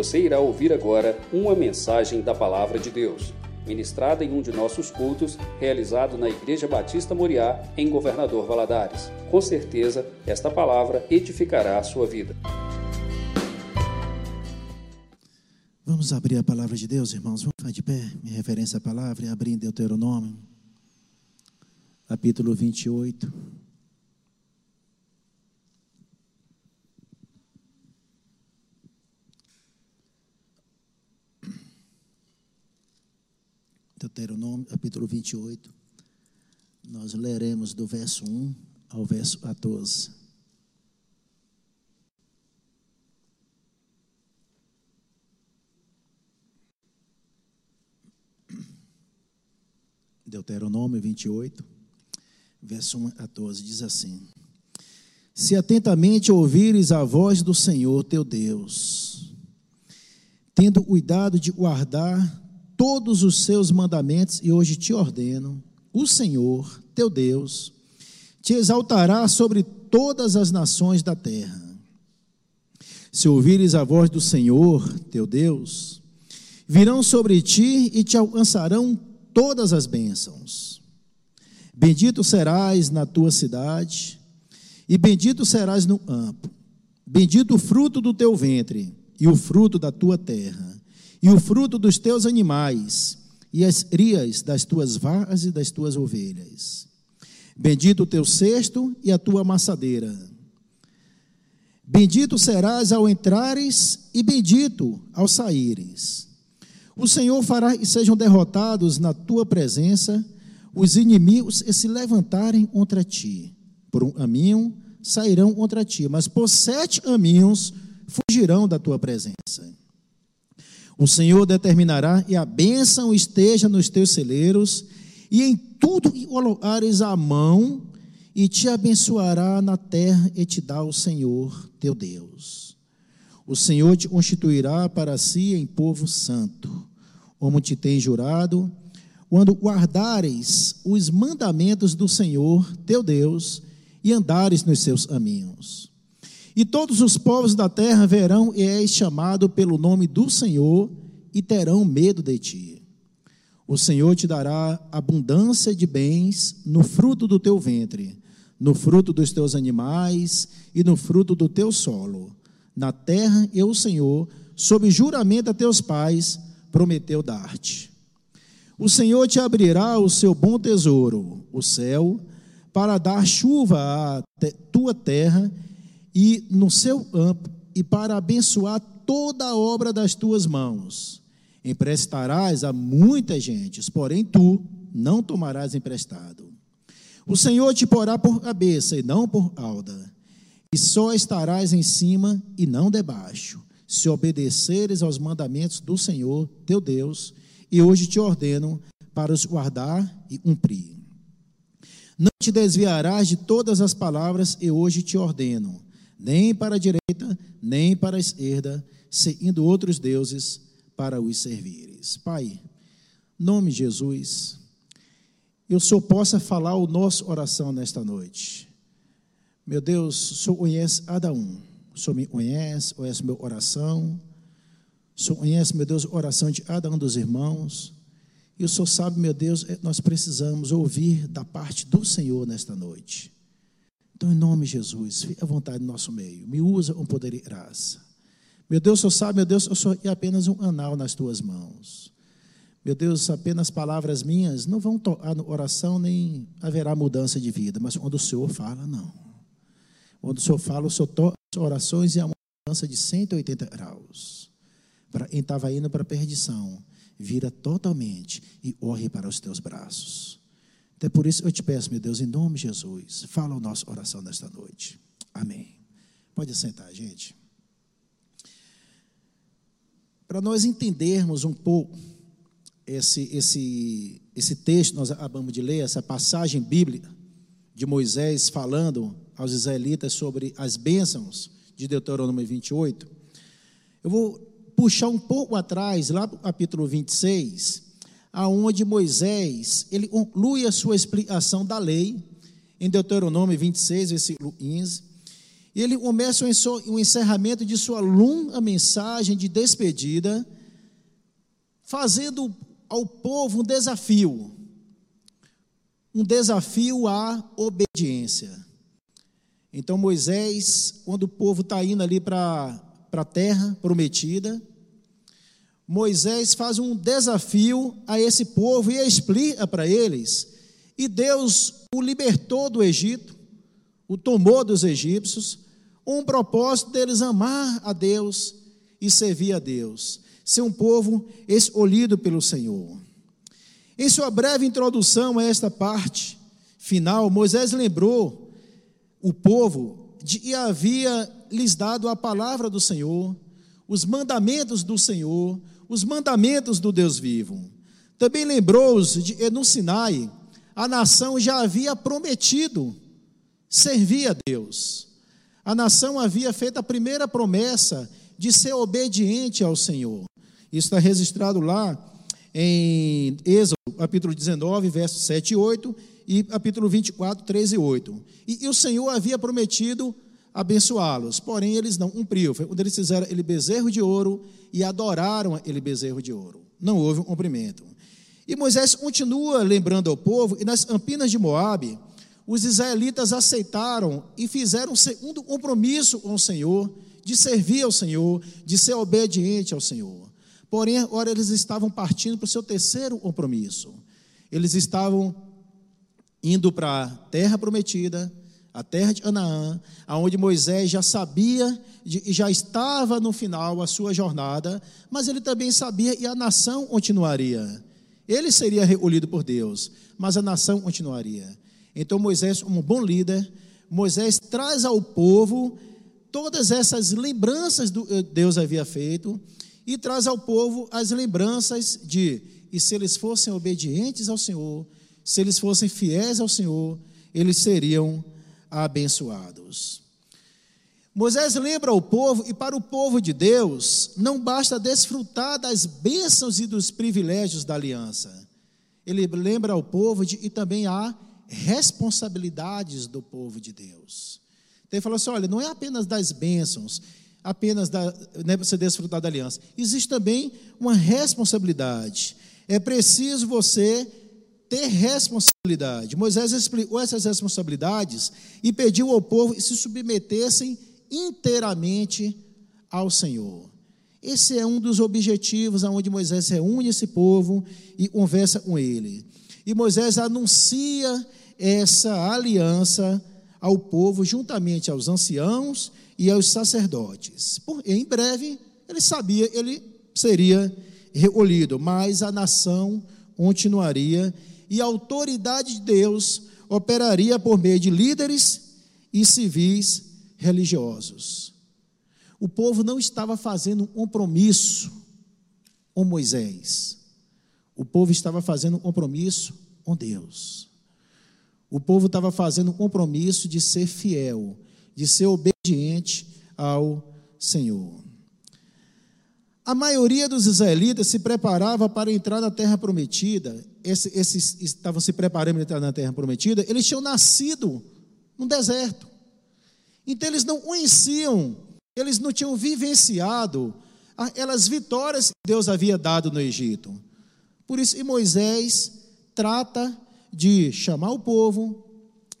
Você irá ouvir agora uma mensagem da Palavra de Deus, ministrada em um de nossos cultos, realizado na Igreja Batista Moriá, em Governador Valadares. Com certeza, esta palavra edificará a sua vida. Vamos abrir a palavra de Deus, irmãos. Vamos ficar de pé, minha referência à palavra, e abrir em Deuteronômio, capítulo 28. Deuteronômio, capítulo 28. Nós leremos do verso 1 ao verso 14. Deuteronômio 28, verso 1 a 14, diz assim: Se atentamente ouvires a voz do Senhor teu Deus, tendo cuidado de guardar todos os seus mandamentos, e hoje te ordeno, o Senhor teu Deus te exaltará sobre todas as nações da terra. Se ouvires a voz do Senhor teu Deus, virão sobre ti e te alcançarão todas as bênçãos. Bendito serás na tua cidade, e bendito serás no campo. Bendito o fruto do teu ventre, e o fruto da tua terra, e o fruto dos teus animais, e as rias das tuas vacas e das tuas ovelhas. Bendito o teu cesto e a tua amassadeira. Bendito serás ao entrares, e bendito ao saíres. O Senhor fará que sejam derrotados na tua presença os inimigos e se levantarem contra ti. Por um caminho sairão contra ti, mas por sete caminhos fugirão da tua presença. O Senhor determinará e a bênção esteja nos teus celeiros, e em tudo que colocares a mão, e te abençoará na terra e te dá o Senhor teu Deus. O Senhor te constituirá para si em povo santo como te tem jurado, quando guardares os mandamentos do Senhor teu Deus e andares nos seus caminhos. E todos os povos da terra verão e és chamado pelo nome do Senhor e terão medo de ti. O Senhor te dará abundância de bens no fruto do teu ventre, no fruto dos teus animais e no fruto do teu solo. Na terra eu, o Senhor, sob juramento a teus pais, prometeu dar-te. O Senhor te abrirá o seu bom tesouro, o céu, para dar chuva à tua terra e no seu campo, e para abençoar toda a obra das tuas mãos. Emprestarás a muitas gentes, porém tu não tomarás emprestado. O Senhor te porá por cabeça e não por alda, e só estarás em cima e não debaixo se obedeceres aos mandamentos do Senhor teu Deus, e hoje te ordeno para os guardar e cumprir. Não te desviarás de todas as palavras e hoje te ordeno, nem para a direita, nem para a esquerda, seguindo outros deuses para os servires. Pai, nome de Jesus, eu só possa falar o nosso oração nesta noite. Meu Deus, só conhece cada um o Senhor me conhece, conhece meu oração. O Senhor conhece, meu Deus, a oração de cada um dos irmãos. E o Senhor sabe, meu Deus, é, nós precisamos ouvir da parte do Senhor nesta noite. Então, em nome de Jesus, fique à vontade no nosso meio. Me usa com poder e graça. Meu Deus, Senhor sabe, meu Deus, eu sou apenas um anal nas tuas mãos. Meu Deus, apenas palavras minhas não vão tocar no oração, nem haverá mudança de vida. Mas quando o Senhor fala, não. Quando o Senhor fala, o Senhor toca orações e a mudança de 180 graus. Para quem estava indo para a perdição, vira totalmente e corre para os teus braços. Até por isso eu te peço, meu Deus, em nome de Jesus, fala a nossa oração nesta noite. Amém. Pode sentar, gente. Para nós entendermos um pouco esse, esse, esse texto, nós acabamos de ler, essa passagem bíblica de Moisés falando aos israelitas sobre as bênçãos de Deuteronômio 28, eu vou puxar um pouco atrás, lá para o capítulo 26, aonde Moisés, ele conclui a sua explicação da lei, em Deuteronômio 26, versículo 15, E ele começa o encerramento de sua longa mensagem de despedida, fazendo ao povo um desafio. Um desafio à obediência. Então Moisés, quando o povo está indo ali para a terra prometida, Moisés faz um desafio a esse povo e explica para eles. E Deus o libertou do Egito, o tomou dos egípcios, um propósito deles amar a Deus e servir a Deus, ser um povo escolhido pelo Senhor. Em sua breve introdução a esta parte final, Moisés lembrou o povo de que havia lhes dado a palavra do Senhor, os mandamentos do Senhor, os mandamentos do Deus vivo. Também lembrou-os de que no Sinai a nação já havia prometido servir a Deus. A nação havia feito a primeira promessa de ser obediente ao Senhor. Isso está registrado lá em Êxodo, capítulo 19, versos 7 e 8, e capítulo 24, 13 e 8. E, e o Senhor havia prometido abençoá-los. Porém, eles não cumpriram. Foi quando eles fizeram ele bezerro de ouro e adoraram ele bezerro de ouro. Não houve um cumprimento. E Moisés continua lembrando ao povo, e nas Campinas de Moabe, os israelitas aceitaram e fizeram um segundo compromisso com o Senhor, de servir ao Senhor, de ser obediente ao Senhor. Porém, agora eles estavam partindo para o seu terceiro compromisso. Eles estavam indo para a terra prometida, a terra de Canaã, aonde Moisés já sabia e já estava no final a sua jornada, mas ele também sabia e a nação continuaria. Ele seria recolhido por Deus, mas a nação continuaria. Então Moisés, como um bom líder, Moisés traz ao povo todas essas lembranças do eh, Deus havia feito e traz ao povo as lembranças de e se eles fossem obedientes ao Senhor, se eles fossem fiéis ao Senhor, eles seriam abençoados. Moisés lembra ao povo, e para o povo de Deus, não basta desfrutar das bênçãos e dos privilégios da aliança. Ele lembra ao povo de, e também há responsabilidades do povo de Deus. Então ele falou assim: olha, não é apenas das bênçãos, apenas da, né, você desfrutar da aliança. Existe também uma responsabilidade. É preciso você ter responsabilidade. Moisés explicou essas responsabilidades e pediu ao povo que se submetessem inteiramente ao Senhor. Esse é um dos objetivos aonde Moisés reúne esse povo e conversa com ele. E Moisés anuncia essa aliança ao povo juntamente aos anciãos e aos sacerdotes. Em breve, ele sabia, ele seria recolhido, mas a nação continuaria e a autoridade de Deus operaria por meio de líderes e civis religiosos. O povo não estava fazendo um compromisso com Moisés. O povo estava fazendo um compromisso com Deus. O povo estava fazendo um compromisso de ser fiel, de ser obediente ao Senhor. A maioria dos israelitas se preparava para entrar na terra prometida. Esses, estavam se preparando para entrar na terra prometida. Eles tinham nascido no deserto. Então eles não conheciam, eles não tinham vivenciado aquelas vitórias que Deus havia dado no Egito. Por isso, e Moisés trata de chamar o povo,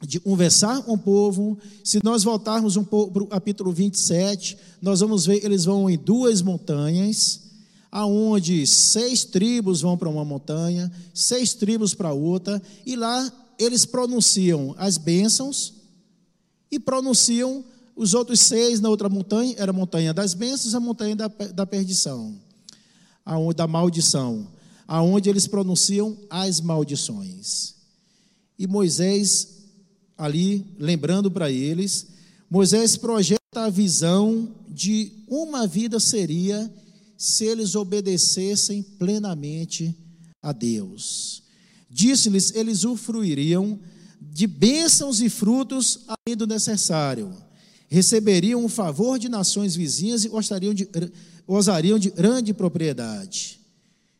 de conversar com o povo. Se nós voltarmos um pouco para o capítulo 27, nós vamos ver eles vão em duas montanhas, aonde seis tribos vão para uma montanha, seis tribos para outra, e lá eles pronunciam as bênçãos e pronunciam os outros seis na outra montanha, era a montanha das bênçãos, a montanha da, da perdição, a, da maldição, aonde eles pronunciam as maldições. E Moisés ali, lembrando para eles, Moisés projeta a visão de uma vida seria se eles obedecessem plenamente a Deus. Disse-lhes, eles usufruiriam de bênçãos e frutos além do necessário. Receberiam o favor de nações vizinhas e gostariam de, gozariam de grande propriedade.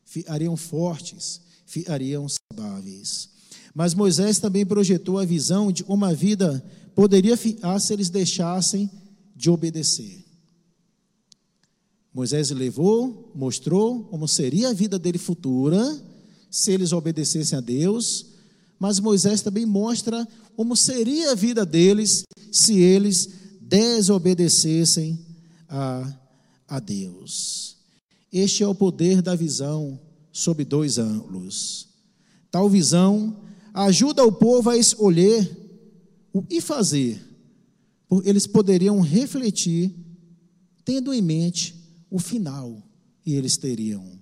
Ficariam fortes, ficariam saudáveis. Mas Moisés também projetou a visão de uma vida poderia ficar se eles deixassem de obedecer. Moisés levou, mostrou como seria a vida dele futura, se eles obedecessem a Deus, mas Moisés também mostra como seria a vida deles se eles desobedecessem a, a Deus. Este é o poder da visão sob dois ângulos. Tal visão ajuda o povo a escolher o que fazer, eles poderiam refletir, tendo em mente o final, e eles teriam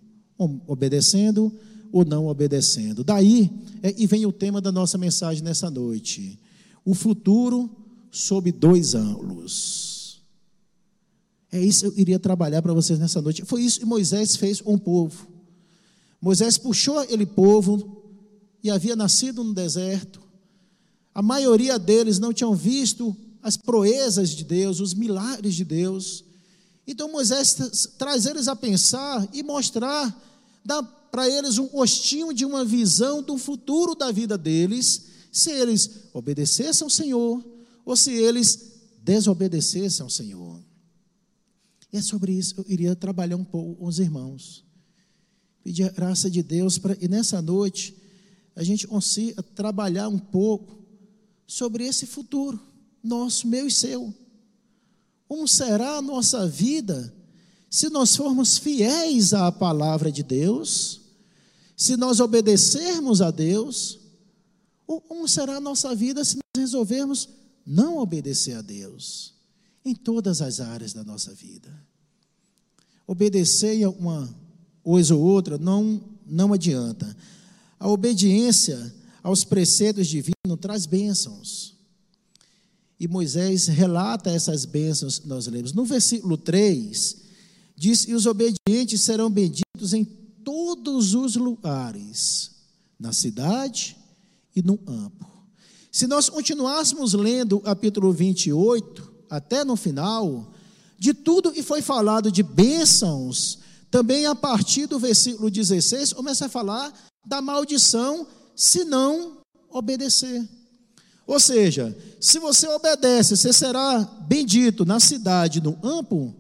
obedecendo ou não obedecendo. Daí, é, e vem o tema da nossa mensagem nessa noite: o futuro sob dois ângulos. É isso que eu iria trabalhar para vocês nessa noite. Foi isso que Moisés fez com o povo. Moisés puxou aquele povo e havia nascido no deserto. A maioria deles não tinham visto as proezas de Deus, os milagres de Deus. Então Moisés traz eles a pensar e mostrar, dá para eles um gostinho de uma visão do futuro da vida deles, se eles obedecessem ao Senhor ou se eles desobedecessem ao Senhor. E é sobre isso eu iria trabalhar um pouco com os irmãos. Pedir a graça de Deus para, e nessa noite, a gente consiga trabalhar um pouco sobre esse futuro, nosso, meu e seu. Como será a nossa vida se nós formos fiéis à palavra de Deus, se nós obedecermos a Deus, ou como será a nossa vida se nós resolvermos não obedecer a Deus em todas as áreas da nossa vida? Obedecer em uma coisa ou outra não, não adianta. A obediência aos preceitos divinos traz bênçãos. E Moisés relata essas bênçãos nós lemos. No versículo 3, diz: E os obedientes serão benditos em todos os lugares, na cidade e no campo. Se nós continuássemos lendo o capítulo 28, até no final, de tudo que foi falado de bênçãos, também a partir do versículo 16, começa a falar da maldição se não obedecer. Ou seja, se você obedece, você será bendito na cidade, no campo.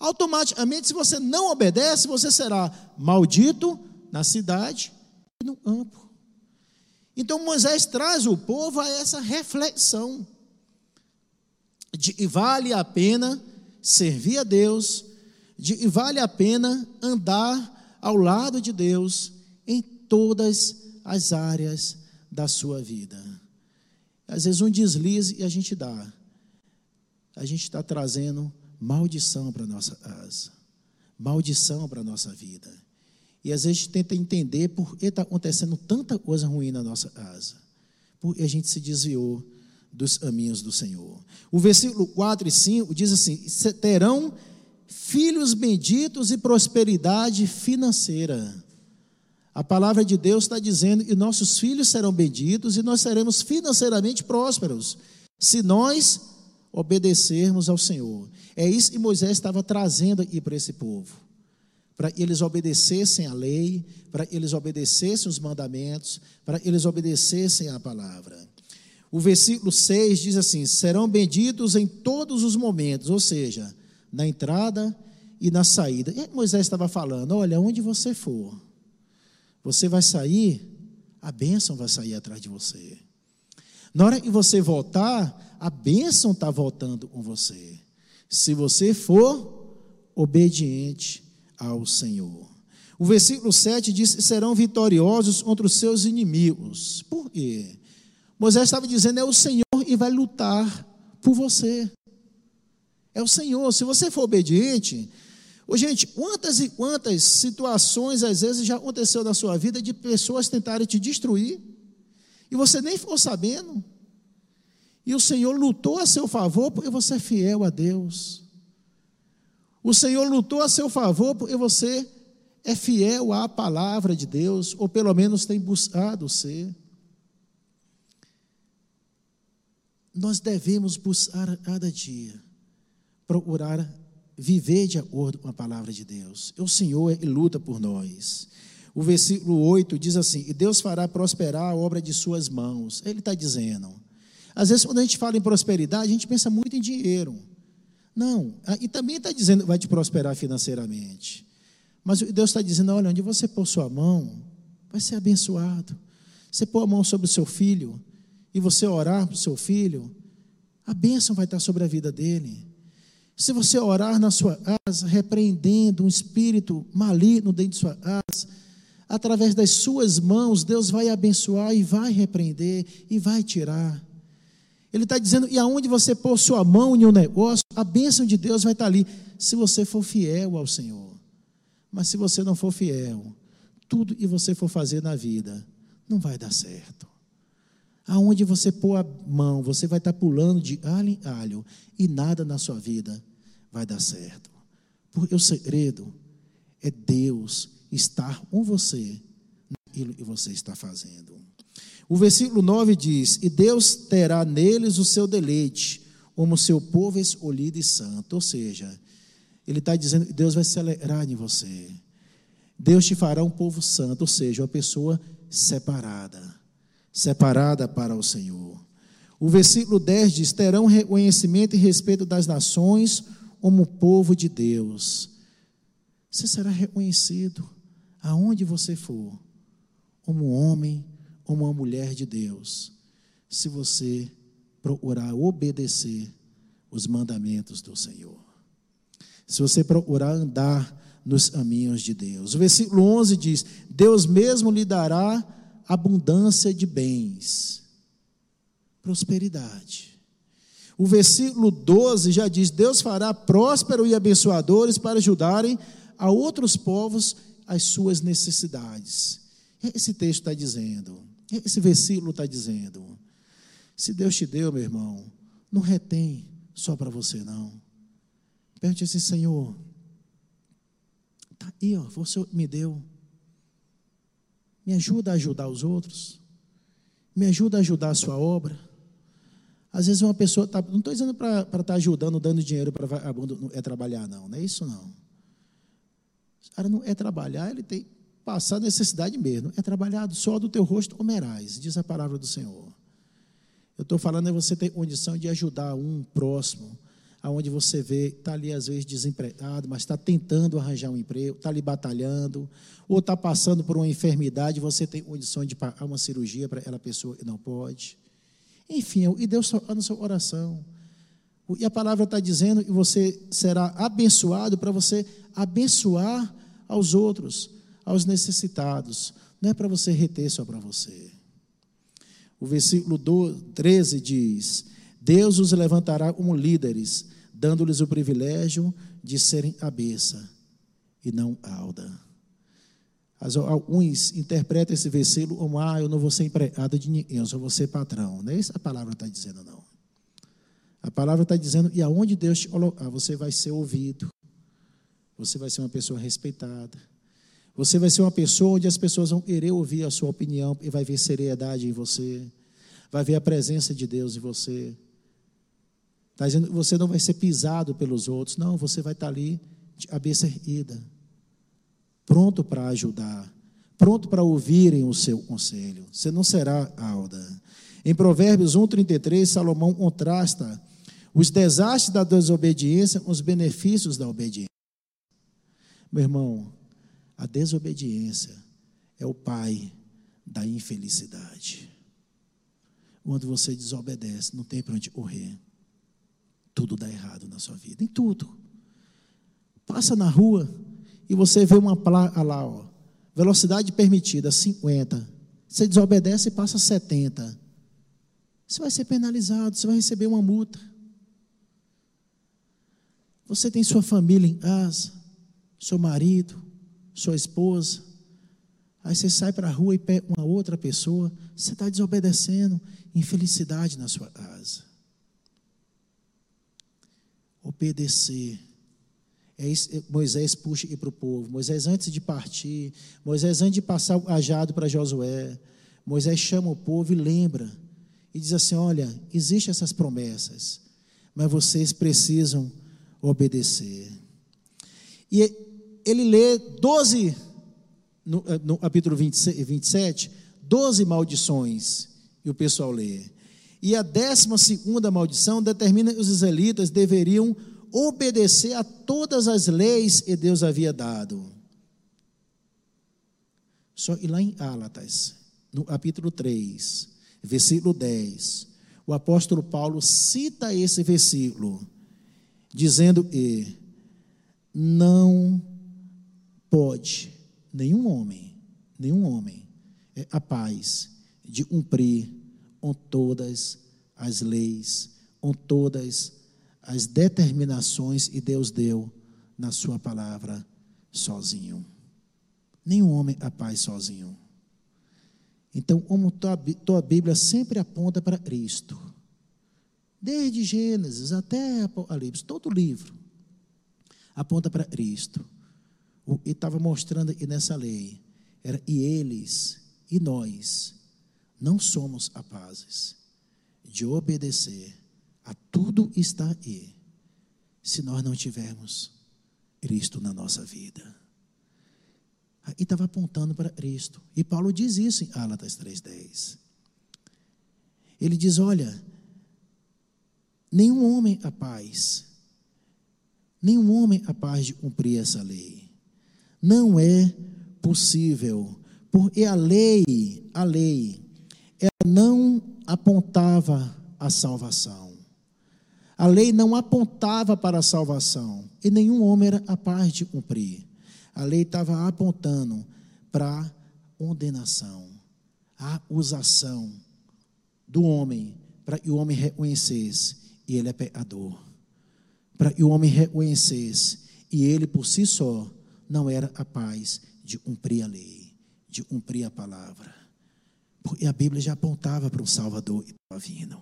Automaticamente, se você não obedece, você será maldito na cidade e no campo. Então Moisés traz o povo a essa reflexão de vale a pena servir a Deus, de vale a pena andar ao lado de Deus em todas as áreas da sua vida. Às vezes um deslize e a gente dá. A gente está trazendo maldição para a nossa casa. Maldição para a nossa vida. E às vezes a gente tenta entender por que está acontecendo tanta coisa ruim na nossa casa. Porque a gente se desviou dos caminhos do Senhor. O versículo 4 e 5 diz assim: terão filhos benditos e prosperidade financeira. A palavra de Deus está dizendo que nossos filhos serão benditos e nós seremos financeiramente prósperos, se nós obedecermos ao Senhor. É isso que Moisés estava trazendo aqui para esse povo. Para eles obedecessem a lei, para eles obedecessem os mandamentos, para eles obedecessem a palavra. O versículo 6 diz assim: serão benditos em todos os momentos, ou seja, na entrada e na saída. E Moisés estava falando: olha, onde você for, você vai sair, a bênção vai sair atrás de você. Na hora que você voltar, a bênção está voltando com você. Se você for obediente ao Senhor. O versículo 7 diz: serão vitoriosos contra os seus inimigos. Por quê? Moisés estava dizendo: é o Senhor e vai lutar por você. É o Senhor. Se você for obediente, Gente, quantas e quantas situações às vezes já aconteceu na sua vida de pessoas tentarem te destruir e você nem ficou sabendo. E o Senhor lutou a seu favor porque você é fiel a Deus. O Senhor lutou a seu favor porque você é fiel à palavra de Deus, ou pelo menos tem buscado ser. Nós devemos buscar cada dia, procurar viver de acordo com a palavra de Deus. O Senhor ele luta por nós. O versículo 8 diz assim: E Deus fará prosperar a obra de suas mãos. Ele está dizendo. Às vezes, quando a gente fala em prosperidade, a gente pensa muito em dinheiro. Não, ah, e também está dizendo vai te prosperar financeiramente. Mas Deus está dizendo: olha, onde você pôr sua mão, vai ser abençoado. Você pôr a mão sobre o seu filho e você orar para o seu filho, a bênção vai estar sobre a vida dele. Se você orar na sua casa, repreendendo um espírito maligno dentro de sua casa, através das suas mãos, Deus vai abençoar e vai repreender e vai tirar. Ele está dizendo, e aonde você pôr sua mão em um negócio, a bênção de Deus vai estar ali, se você for fiel ao Senhor. Mas se você não for fiel, tudo que você for fazer na vida, não vai dar certo. Aonde você pôr a mão, você vai estar pulando de alho em alho e nada na sua vida vai dar certo. Porque o segredo é Deus estar com você naquilo que você está fazendo. O versículo 9 diz: E Deus terá neles o seu deleite, como seu povo escolhido e santo. Ou seja, ele está dizendo que Deus vai se alegrar em você. Deus te fará um povo santo, ou seja, uma pessoa separada, separada para o Senhor. O versículo 10 diz: terão reconhecimento e respeito das nações como povo de Deus. Você será reconhecido aonde você for, como homem, como uma mulher de Deus, se você procurar obedecer os mandamentos do Senhor. Se você procurar andar nos caminhos de Deus. O versículo 11 diz: Deus mesmo lhe dará abundância de bens, prosperidade. O versículo 12 já diz: Deus fará próspero e abençoadores para ajudarem a outros povos as suas necessidades. Esse texto está dizendo, esse versículo está dizendo: se Deus te deu, meu irmão, não retém só para você, não. Pergunte assim, Senhor, Está aí, ó, você me deu. Me ajuda a ajudar os outros. Me ajuda a ajudar a sua obra. Às vezes uma pessoa está. Não estou dizendo para estar tá ajudando, dando dinheiro para vagabundo, é trabalhar, não. Não é isso, não. O cara não é trabalhar, ele tem passar necessidade mesmo. É trabalhado só do teu rosto comerás, diz a palavra do Senhor. Eu estou falando é você ter condição de ajudar um próximo aonde você vê, está ali às vezes desempregado, mas está tentando arranjar um emprego, está ali batalhando, ou está passando por uma enfermidade, você tem condição de pagar uma cirurgia para aquela pessoa e não pode. Enfim, e Deus está no seu coração. E a palavra está dizendo que você será abençoado para você abençoar aos outros, aos necessitados. Não é para você reter só para você. O versículo 13 diz: Deus os levantará como líderes dando-lhes o privilégio de serem cabeça e não alda. Alguns interpretam esse versículo como: ah, eu não vou ser empregado de ninguém, eu só vou ser patrão. Não é isso que a palavra está dizendo, não. A palavra está dizendo: e aonde Deus te colocar, você vai ser ouvido, você vai ser uma pessoa respeitada, você vai ser uma pessoa onde as pessoas vão querer ouvir a sua opinião e vai ver seriedade em você, vai ver a presença de Deus em você. Está dizendo que você não vai ser pisado pelos outros. Não, você vai estar ali, de cabeça erguida, pronto para ajudar, pronto para ouvirem o seu conselho. Você não será alda. Em Provérbios 1,33, Salomão contrasta os desastres da desobediência com os benefícios da obediência. Meu irmão, a desobediência é o pai da infelicidade. Quando você desobedece, não tem para onde correr tudo dá errado na sua vida, em tudo. Passa na rua e você vê uma placa lá, ó, velocidade permitida 50. Você desobedece e passa 70. Você vai ser penalizado, você vai receber uma multa. Você tem sua família em casa, seu marido, sua esposa. Aí você sai para a rua e pega uma outra pessoa, você está desobedecendo, infelicidade na sua casa obedecer. É isso, Moisés puxa para o povo. Moisés, antes de partir, Moisés, antes de passar o ajado para Josué, Moisés chama o povo e lembra. E diz assim: Olha, existem essas promessas, mas vocês precisam obedecer. E ele lê 12, no, no capítulo 27, 12 maldições, e o pessoal lê. E a décima segunda maldição determina que os israelitas deveriam obedecer a todas as leis que Deus havia dado. Só ir lá em Álatas, no capítulo 3, versículo 10, o apóstolo Paulo cita esse versículo, dizendo que não pode nenhum homem, nenhum homem é capaz de cumprir com todas as leis, com todas as determinações que Deus deu na sua palavra sozinho. Nenhum homem é capaz sozinho. Então, como tua, tua Bíblia sempre aponta para Cristo, desde Gênesis até Apocalipse, todo livro aponta para Cristo. E estava mostrando aqui nessa lei, era e eles e nós não somos capazes de obedecer a tudo está aí, se nós não tivermos Cristo na nossa vida. E estava apontando para Cristo. E Paulo diz isso em Álatas 3,10. Ele diz: Olha, nenhum homem capaz, nenhum homem capaz de cumprir essa lei. Não é possível, porque a lei, a lei, não apontava a salvação. A lei não apontava para a salvação, e nenhum homem era capaz de cumprir a lei estava apontando para condenação, a acusação do homem, para que o homem reconhecesse e ele é pecador, para que o homem reconhecesse e ele por si só não era capaz de cumprir a lei, de cumprir a palavra. Porque a Bíblia já apontava para um Salvador que estava vindo.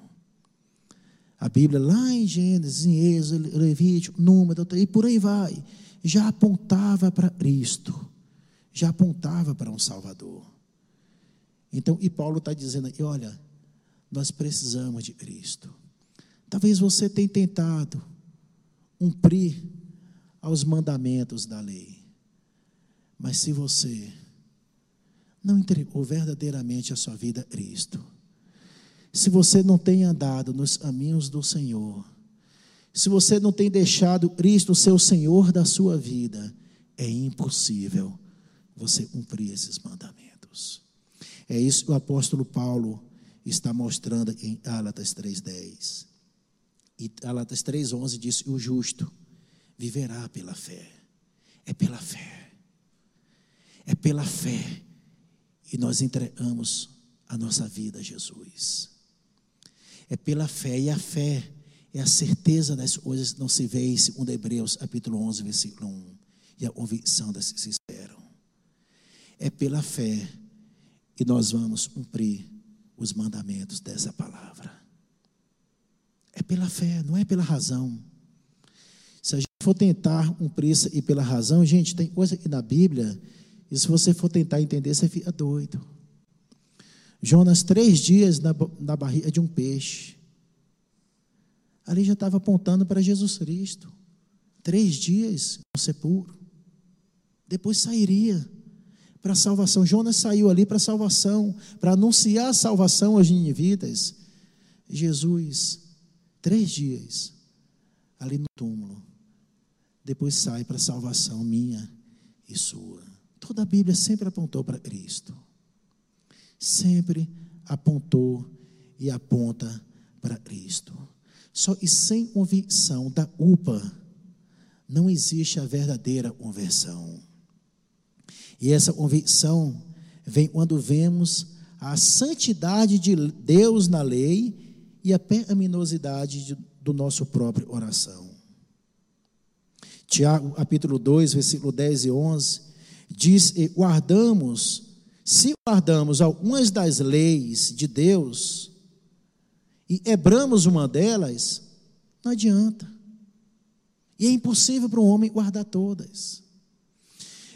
A Bíblia, lá em Gênesis, em Êxodo, Levítico, Número, e por aí vai já apontava para Cristo, já apontava para um Salvador. Então, e Paulo está dizendo aqui: olha, nós precisamos de Cristo. Talvez você tenha tentado cumprir aos mandamentos da lei, mas se você não entregou verdadeiramente a sua vida a Cristo, se você não tem andado nos caminhos do Senhor, se você não tem deixado Cristo seu Senhor da sua vida, é impossível você cumprir esses mandamentos. É isso que o apóstolo Paulo está mostrando em Gálatas 3:10. E Gálatas 3:11 diz: "O justo viverá pela fé". É pela fé. É pela fé e nós entregamos a nossa vida a Jesus. É pela fé e a fé é a certeza das coisas que não se vê, segundo Hebreus, capítulo 11, versículo 1. E a convicção das que se esperam. É pela fé que nós vamos cumprir os mandamentos dessa palavra. É pela fé, não é pela razão. Se a gente for tentar cumprir e pela razão, gente, tem coisa aqui na Bíblia, e se você for tentar entender, você fica doido. Jonas, três dias na, na barriga de um peixe ali já estava apontando para Jesus Cristo. Três dias no sepulcro. Depois sairia para a salvação. Jonas saiu ali para a salvação, para anunciar a salvação aos ninivitas. Jesus, três dias ali no túmulo. Depois sai para a salvação minha e sua. Toda a Bíblia sempre apontou para Cristo. Sempre apontou e aponta para Cristo. Só e sem convicção da UPA não existe a verdadeira conversão. E essa convicção vem quando vemos a santidade de Deus na lei e a pecaminosidade do nosso próprio oração. Tiago, capítulo 2, versículo 10 e 11, diz: guardamos, se guardamos algumas das leis de Deus, e quebramos uma delas, não adianta. E é impossível para um homem guardar todas.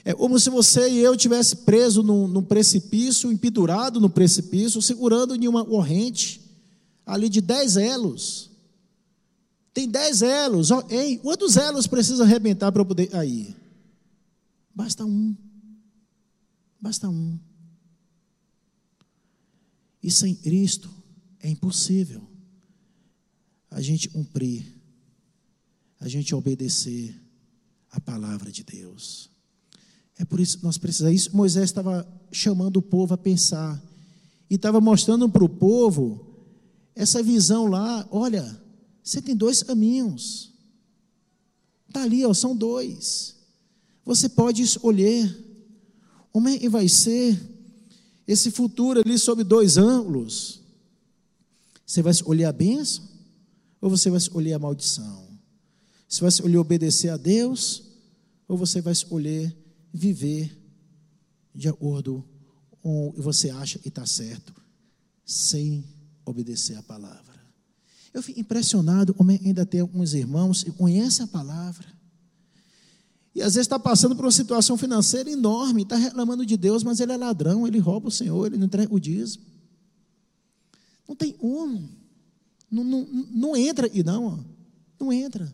É como se você e eu tivesse preso num, num precipício, empedurado no precipício, segurando em uma corrente ali de dez elos. Tem dez elos. Ei, quantos elos precisa arrebentar para eu poder cair? Basta um. Basta um. E sem Cristo, é impossível a gente cumprir a gente obedecer a palavra de Deus. É por isso que nós precisamos. Isso Moisés estava chamando o povo a pensar e estava mostrando para o povo essa visão lá. Olha, você tem dois caminhos. Está ali, ó, são dois. Você pode escolher. Como é que vai ser esse futuro ali sob dois ângulos? Você vai escolher a bênção ou você vai escolher a maldição? Você vai escolher obedecer a Deus ou você vai escolher viver de acordo com o que você acha que está certo, sem obedecer a palavra? Eu fico impressionado como ainda tem alguns irmãos que conhecem a palavra. E às vezes está passando por uma situação financeira enorme, está reclamando de Deus, mas ele é ladrão, ele rouba o Senhor, ele não entrega o dízimo. Não tem um. Não, não, não entra aqui, não. Ó. Não entra.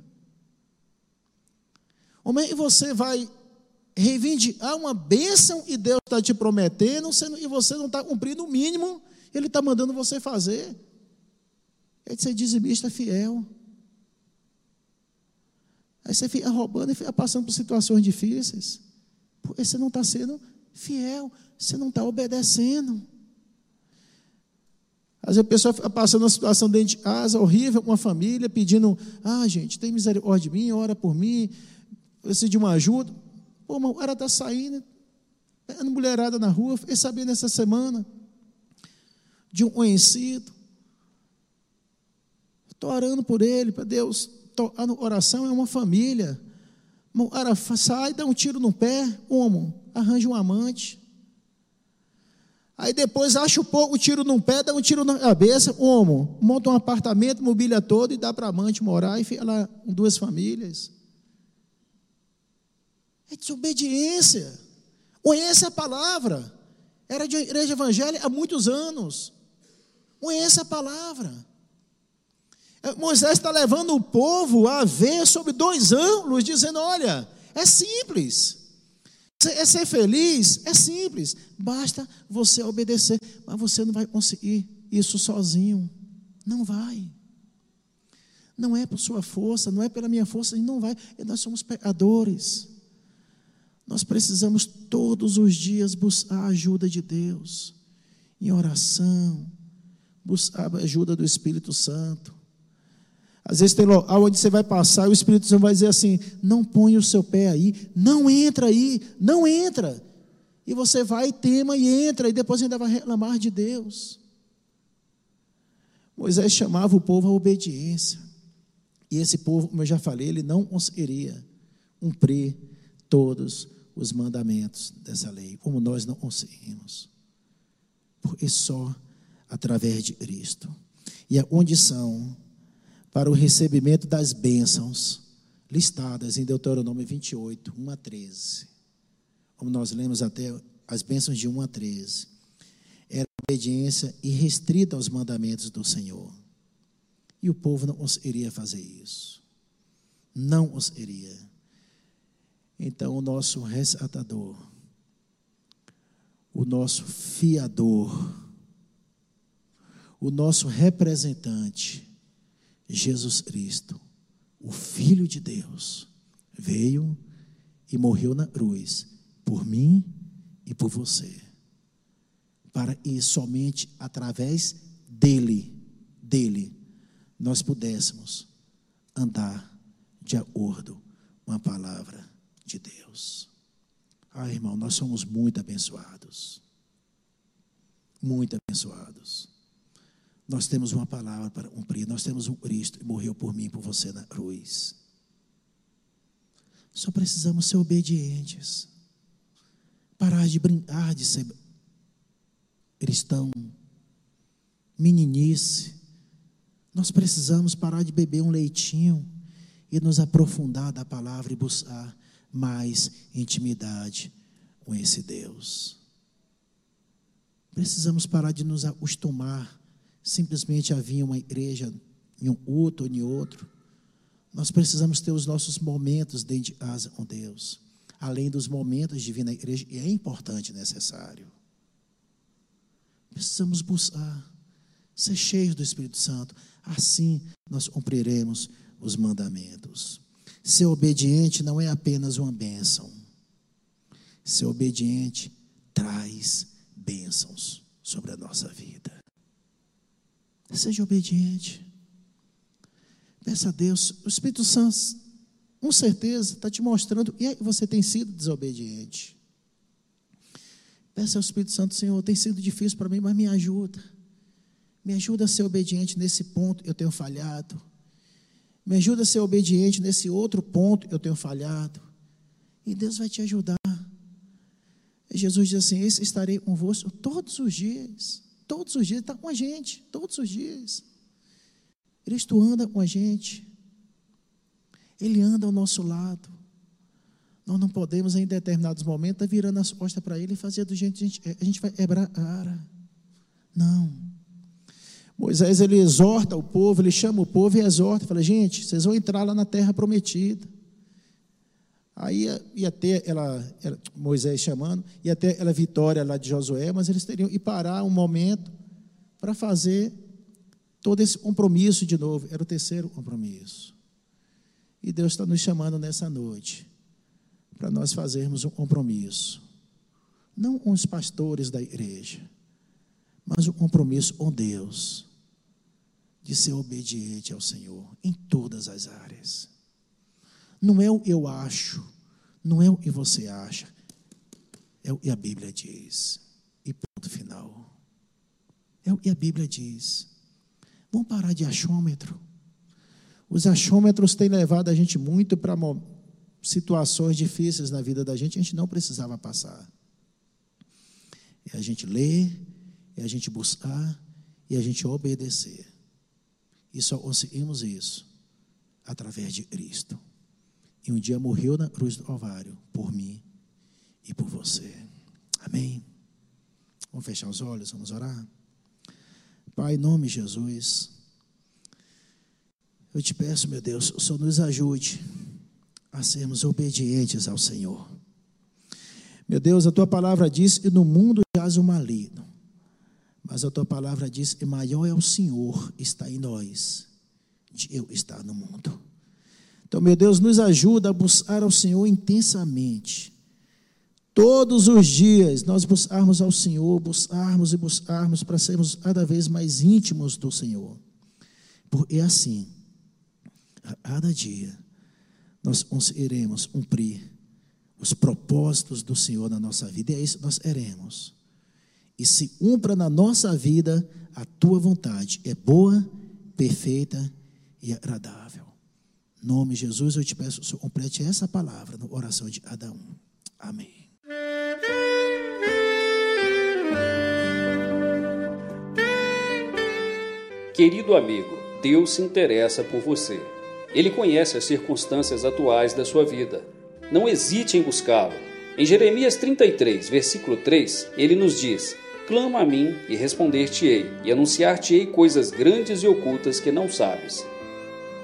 Como é que você vai reivindicar uma bênção e Deus está te prometendo, e você não está cumprindo o mínimo, Ele está mandando você fazer? É de ser dizimista fiel. Aí você fica roubando e fica passando por situações difíceis. Porque você não está sendo fiel, você não está obedecendo. Às vezes a pessoa fica passando uma situação dentro de casa horrível com uma família, pedindo, ah, gente, tem misericórdia de mim, ora por mim, preciso de uma ajuda. Pô, mas o cara está saindo, pegando mulherada na rua, fiquei sabendo essa semana de um conhecido. Estou orando por ele, para Deus. A oração é uma família. Sai, dá um tiro no pé, como? Arranja um amante. Aí depois acha um pouco, tiro num pé, dá um tiro na cabeça, como? Monta um apartamento, mobília todo e dá para amante morar e fica lá com duas famílias. É desobediência. Conhece a palavra. Era de igreja evangélica há muitos anos. Conhece a palavra. Moisés está levando o povo a ver sobre dois ângulos, dizendo: olha, é simples. É ser feliz? É simples. Basta você obedecer. Mas você não vai conseguir isso sozinho. Não vai. Não é por sua força, não é pela minha força, não vai. Nós somos pecadores. Nós precisamos todos os dias buscar a ajuda de Deus, em oração, buscar a ajuda do Espírito Santo. Às vezes tem local onde você vai passar e o Espírito Santo vai dizer assim: não põe o seu pé aí, não entra aí, não entra. E você vai, tema e entra, e depois ainda vai reclamar de Deus. Moisés chamava o povo à obediência. E esse povo, como eu já falei, ele não conseguiria cumprir todos os mandamentos dessa lei, como nós não conseguimos. Porque só através de Cristo. E a condição para o recebimento das bênçãos listadas em Deuteronômio 28, 1 a 13. Como nós lemos até as bênçãos de 1 a 13. Era obediência irrestrita aos mandamentos do Senhor. E o povo não conseguiria fazer isso. Não conseguiria. Então, o nosso resgatador, o nosso fiador, o nosso representante, Jesus Cristo, o Filho de Deus, veio e morreu na cruz por mim e por você. Para que somente através dele, dele, nós pudéssemos andar de acordo com a palavra de Deus. Ah, irmão, nós somos muito abençoados. Muito abençoados. Nós temos uma palavra para cumprir. Nós temos um Cristo que morreu por mim e por você na cruz. Só precisamos ser obedientes. Parar de brincar de ser cristão. Meninice. Nós precisamos parar de beber um leitinho e nos aprofundar da palavra e buscar mais intimidade com esse Deus. Precisamos parar de nos acostumar simplesmente havia uma igreja em um outro ou em outro. Nós precisamos ter os nossos momentos dentro de casa com Deus, além dos momentos de vir na igreja, e é importante e necessário. Precisamos buscar ser cheios do Espírito Santo, assim nós cumpriremos os mandamentos. Ser obediente não é apenas uma bênção. Ser obediente traz bênçãos sobre a nossa vida. Seja obediente. Peça a Deus. O Espírito Santo, com certeza, está te mostrando. E você tem sido desobediente. Peça ao Espírito Santo, Senhor, tem sido difícil para mim, mas me ajuda. Me ajuda a ser obediente nesse ponto, eu tenho falhado. Me ajuda a ser obediente nesse outro ponto, eu tenho falhado. E Deus vai te ajudar. Jesus diz assim: estarei convosco todos os dias. Todos os dias, está com a gente, todos os dias. Cristo anda com a gente. Ele anda ao nosso lado. Nós não podemos, em determinados momentos, estar virando as costas para Ele e fazer do jeito que a gente, a gente vai quebrar a cara. Não. Moisés, ele exorta o povo, ele chama o povo e exorta. Fala, gente, vocês vão entrar lá na terra prometida. Aí ia ter ela, ela, Moisés chamando, ia ter ela vitória lá de Josué, mas eles teriam que parar um momento para fazer todo esse compromisso de novo. Era o terceiro compromisso. E Deus está nos chamando nessa noite para nós fazermos um compromisso. Não com os pastores da igreja, mas um compromisso com Deus de ser obediente ao Senhor em todas as áreas. Não é o eu acho, não é o que você acha, é o que a Bíblia diz. E ponto final. É o que a Bíblia diz. Vamos parar de achômetro. Os achômetros têm levado a gente muito para situações difíceis na vida da gente, a gente não precisava passar. É a gente ler, é a gente buscar e a gente obedecer. E só conseguimos isso através de Cristo. E um dia morreu na cruz do Calvário por mim e por você. Amém? Vamos fechar os olhos, vamos orar. Pai, em nome de Jesus, eu te peço, meu Deus, o Senhor nos ajude a sermos obedientes ao Senhor. Meu Deus, a tua palavra diz que no mundo jaz o maligno, mas a tua palavra diz que maior é o Senhor está em nós, de eu estar no mundo. Então, meu Deus, nos ajuda a buscar ao Senhor intensamente. Todos os dias nós buscarmos ao Senhor, buscarmos e buscarmos para sermos cada vez mais íntimos do Senhor. Porque é assim, a cada dia, nós conseguiremos cumprir os propósitos do Senhor na nossa vida, e é isso que nós queremos. E se cumpra na nossa vida a tua vontade, é boa, perfeita e agradável nome de Jesus, eu te peço, que complete essa palavra na oração de um. Amém. Querido amigo, Deus se interessa por você. Ele conhece as circunstâncias atuais da sua vida. Não hesite em buscá-lo. Em Jeremias 33, versículo 3, ele nos diz: Clama a mim e responder-te-ei, e anunciar-te-ei coisas grandes e ocultas que não sabes.